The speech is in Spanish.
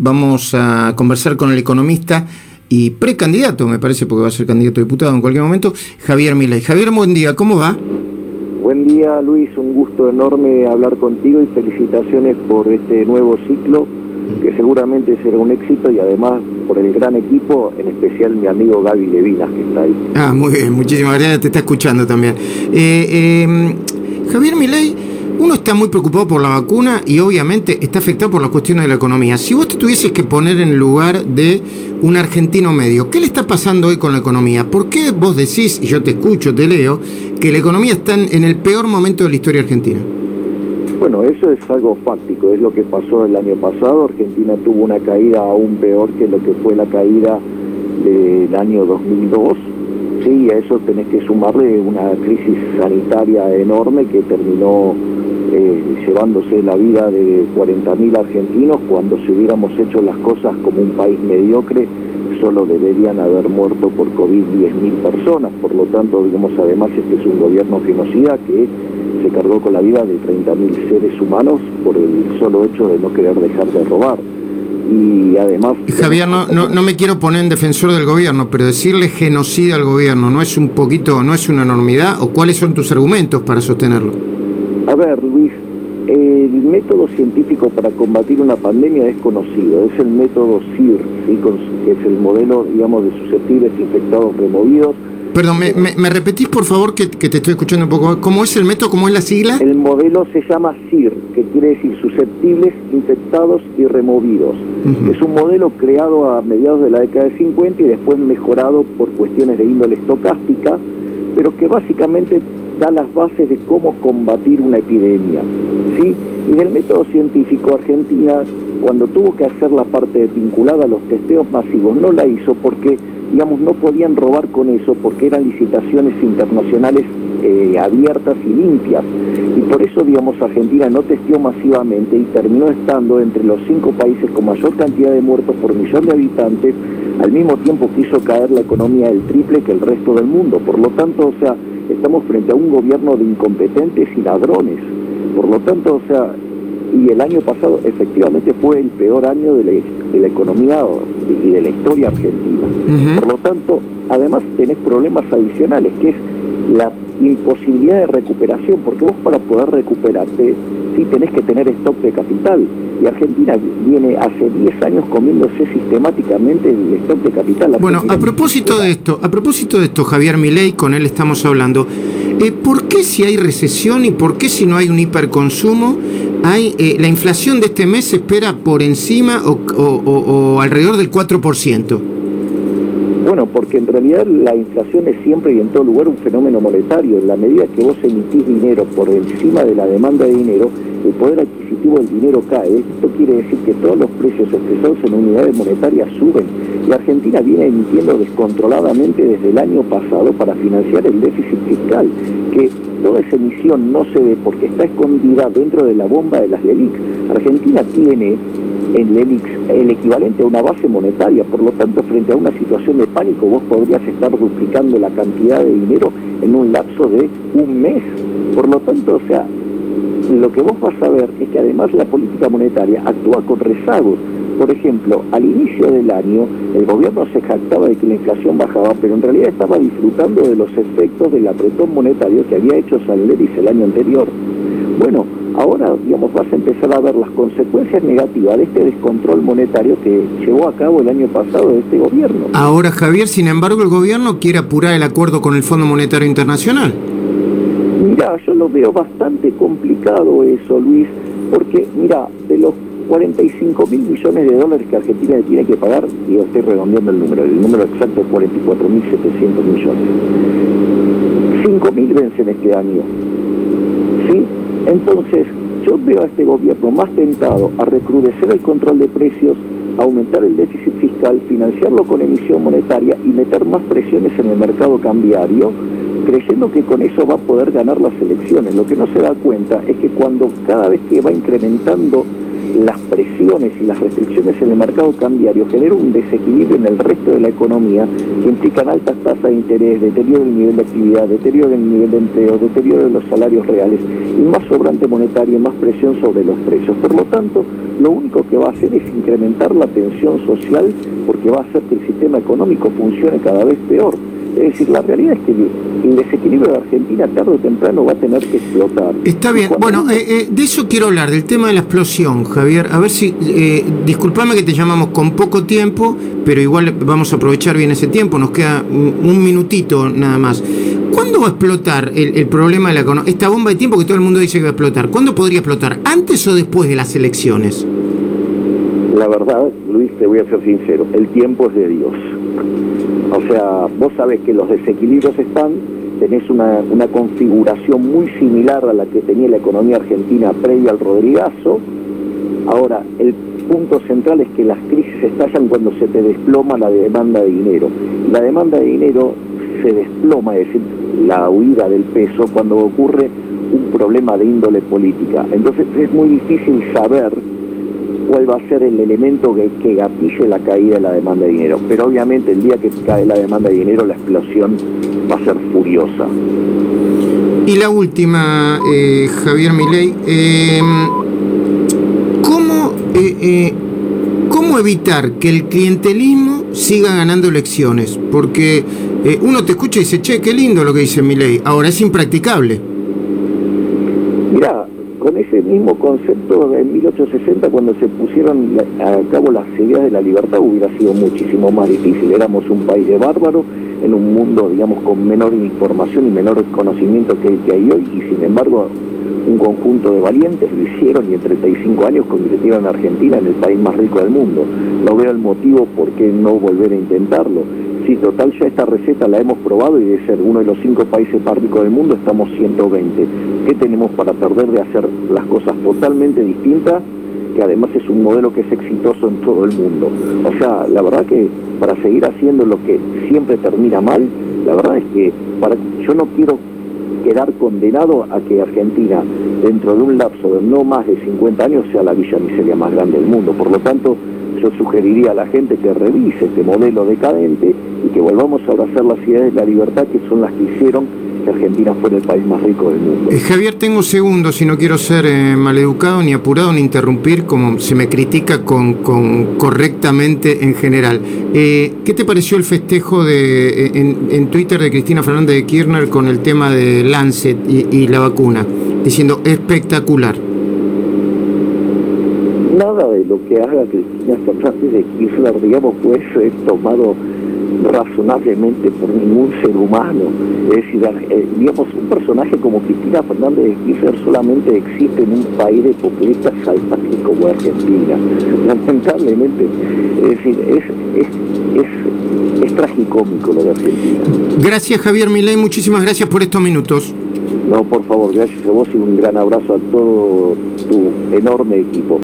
vamos a conversar con el economista y precandidato, me parece, porque va a ser candidato a diputado en cualquier momento, Javier Milei. Javier, buen día, ¿cómo va? Buen día, Luis, un gusto enorme hablar contigo y felicitaciones por este nuevo ciclo, que seguramente será un éxito y además por el gran equipo, en especial mi amigo Gaby Levinas, que está ahí. Ah, muy bien, muchísimas gracias, te está escuchando también. Eh, eh, Javier Milei uno está muy preocupado por la vacuna y obviamente está afectado por las cuestiones de la economía. Si vos te tuvieses que poner en lugar de un argentino medio, ¿qué le está pasando hoy con la economía? ¿Por qué vos decís, y yo te escucho, te leo, que la economía está en el peor momento de la historia argentina? Bueno, eso es algo fáctico, es lo que pasó el año pasado. Argentina tuvo una caída aún peor que lo que fue la caída del año 2002 sí, a eso tenés que sumarle una crisis sanitaria enorme que terminó eh, llevándose la vida de 40.000 argentinos cuando si hubiéramos hecho las cosas como un país mediocre solo deberían haber muerto por COVID 10.000 personas. Por lo tanto, digamos, además este es un gobierno genocida que se cargó con la vida de 30.000 seres humanos por el solo hecho de no querer dejar de robar. Y además... Javier, no, no, no me quiero poner en defensor del gobierno, pero decirle genocida al gobierno, ¿no es un poquito, no es una enormidad? ¿O cuáles son tus argumentos para sostenerlo? A ver, Luis, el método científico para combatir una pandemia es conocido, es el método CIR, que es el modelo, digamos, de susceptibles infectados removidos. Perdón, ¿me, repetís por favor que, te estoy escuchando un poco? ¿Cómo es el método? ¿Cómo es la sigla? El modelo se llama CIR, que quiere decir susceptibles, infectados y removidos. Es un modelo creado a mediados de la década de 50 y después mejorado por cuestiones de índole estocástica, pero que básicamente da las bases de cómo combatir una epidemia. ¿sí? Y en el método científico, Argentina, cuando tuvo que hacer la parte vinculada a los testeos masivos, no la hizo porque, digamos, no podían robar con eso, porque eran licitaciones internacionales eh, abiertas y limpias. Y por eso, digamos, Argentina no testeó masivamente y terminó estando entre los cinco países con mayor cantidad de muertos por millón de habitantes, al mismo tiempo que hizo caer la economía del triple que el resto del mundo. Por lo tanto, o sea, estamos frente a un gobierno de incompetentes y ladrones. Por lo tanto, o sea, y el año pasado efectivamente fue el peor año de la, economía y de la historia argentina. Por lo tanto, además tenés problemas adicionales, que es la imposibilidad de recuperación, porque vos para poder recuperarte, sí tenés que tener stock de capital y Argentina viene hace 10 años comiéndose sistemáticamente el stock de capital. Bueno, a propósito de esto, a propósito de esto, Javier Milei, con él estamos hablando, eh, ¿por qué si hay recesión y por qué si no hay un hiperconsumo, hay eh, la inflación de este mes se espera por encima o, o alrededor del 4%? Bueno, porque en realidad la inflación es siempre y en todo lugar un fenómeno monetario. En la medida que vos emitís dinero por encima de la demanda de dinero, el poder adquisitivo del dinero cae. Esto quiere decir que todos los precios expresados en unidades monetarias suben. Y Argentina viene emitiendo descontroladamente desde el año pasado para financiar el déficit fiscal, que toda esa emisión no se ve porque está escondida dentro de la bomba de las LELIC. Argentina tiene en LELIX el equivalente a una base monetaria, por lo tanto frente a una situación de pánico vos podrías estar duplicando la cantidad de dinero en un lapso de un mes. Por lo tanto, o sea, lo que vos vas a ver es que además la política monetaria actúa con rezagos. Por ejemplo, al inicio del año el gobierno se jactaba de que la inflación bajaba, pero en realidad estaba disfrutando de los efectos del apretón monetario que había hecho Sanleris el año anterior. Bueno, ahora digamos vas a empezar a ver las consecuencias negativas de este descontrol monetario que llevó a cabo el año pasado de este gobierno. Ahora, Javier, sin embargo, el gobierno quiere apurar el acuerdo con el Fondo Monetario Internacional. Mira, yo lo veo bastante complicado eso, Luis, porque mira, de los 45 mil millones de dólares que Argentina tiene que pagar, y estoy redondeando el número, el número exacto es 44 mil 700 millones. 5 mil vencen este año. ¿Sí? Entonces, yo veo a este gobierno más tentado a recrudecer el control de precios, aumentar el déficit fiscal, financiarlo con emisión monetaria y meter más presiones en el mercado cambiario creyendo que con eso va a poder ganar las elecciones. Lo que no se da cuenta es que cuando cada vez que va incrementando las presiones y las restricciones en el mercado cambiario generan un desequilibrio en el resto de la economía que implican altas tasas de interés, deterioro del nivel de actividad, deterioro del nivel de empleo, deterioro de los salarios reales y más sobrante monetario y más presión sobre los precios. Por lo tanto, lo único que va a hacer es incrementar la tensión social porque va a hacer que el sistema económico funcione cada vez peor. Es decir, la realidad es que el desequilibrio de Argentina tarde o temprano va a tener que explotar. Está bien, bueno, eh, eh, de eso quiero hablar, del tema de la explosión, Javier. A ver si, eh, disculpame que te llamamos con poco tiempo, pero igual vamos a aprovechar bien ese tiempo, nos queda un, minutito nada más. ¿Cuándo va a explotar el, problema de la economía? Esta bomba de tiempo que todo el mundo dice que va a explotar, ¿cuándo podría explotar? ¿Antes o después de las elecciones? La verdad, Luis, te voy a ser sincero, el tiempo es de Dios. O sea, vos sabés que los desequilibrios están, tenés una, una configuración muy similar a la que tenía la economía argentina previa al Rodrigazo. Ahora, el punto central es que las crisis estallan cuando se te desploma la demanda de dinero. La demanda de dinero se desploma, es decir, la huida del peso, cuando ocurre un problema de índole política. Entonces es muy difícil saber cuál va a ser el elemento que, que gatille la caída de la demanda de dinero. Pero obviamente el día que cae la demanda de dinero, la explosión va a ser furiosa. Y la última, eh, Javier Milei, em, ¿cómo, eh, eh, ¿cómo evitar que el clientelismo siga ganando elecciones? Porque uno te escucha y dice, che, qué lindo lo que dice Milei, ahora es impracticable. Mira, con ese mismo concepto de 1860 cuando se pusieron a cabo las ideas de la libertad hubiera sido muchísimo más difícil. Éramos un país de bárbaros en un mundo, digamos, con menor información y menor conocimiento que el que hay hoy y sin embargo un conjunto de valientes lo hicieron y en 35 años convirtieron a Argentina en el país más rico del mundo. No veo el motivo por qué no volver a intentarlo Sí, total, ya esta receta la hemos probado y de ser uno de los cinco países más del mundo estamos 120. ¿Qué tenemos para perder de hacer las cosas totalmente distintas? Que además es un modelo que es exitoso en todo el mundo. O sea, la verdad que para seguir haciendo lo que siempre termina mal, la verdad es que para, yo no quiero quedar condenado a que Argentina, dentro de un lapso de no más de 50 años, sea la villa miseria más grande del mundo. Por lo tanto, yo sugeriría a la gente que revise este modelo decadente y que volvamos a abrazar las ideas de la libertad que son las que hicieron que Argentina fuera el país más rico del mundo. Eh, Javier, tengo segundos y no quiero ser eh, maleducado ni apurado ni interrumpir como se me critica con, con correctamente en general. Eh, ¿Qué te pareció el festejo de, en, Twitter de Cristina Fernández de Kirchner con el tema de Lancet y la vacuna? Diciendo espectacular nada de lo que haga Cristina Fernández de Kirchner, digamos, puede ser tomado razonablemente por ningún ser humano. Es decir, eh, digamos, un personaje como Cristina Fernández de Kirchner solamente existe en un país de populistas salvajes como Argentina. Lamentablemente, es decir, es, es, es, es tragicómico lo de Argentina. Gracias Javier Milei, muchísimas gracias por estos minutos. No, por favor, gracias a vos y un gran abrazo a todo tu enorme equipo.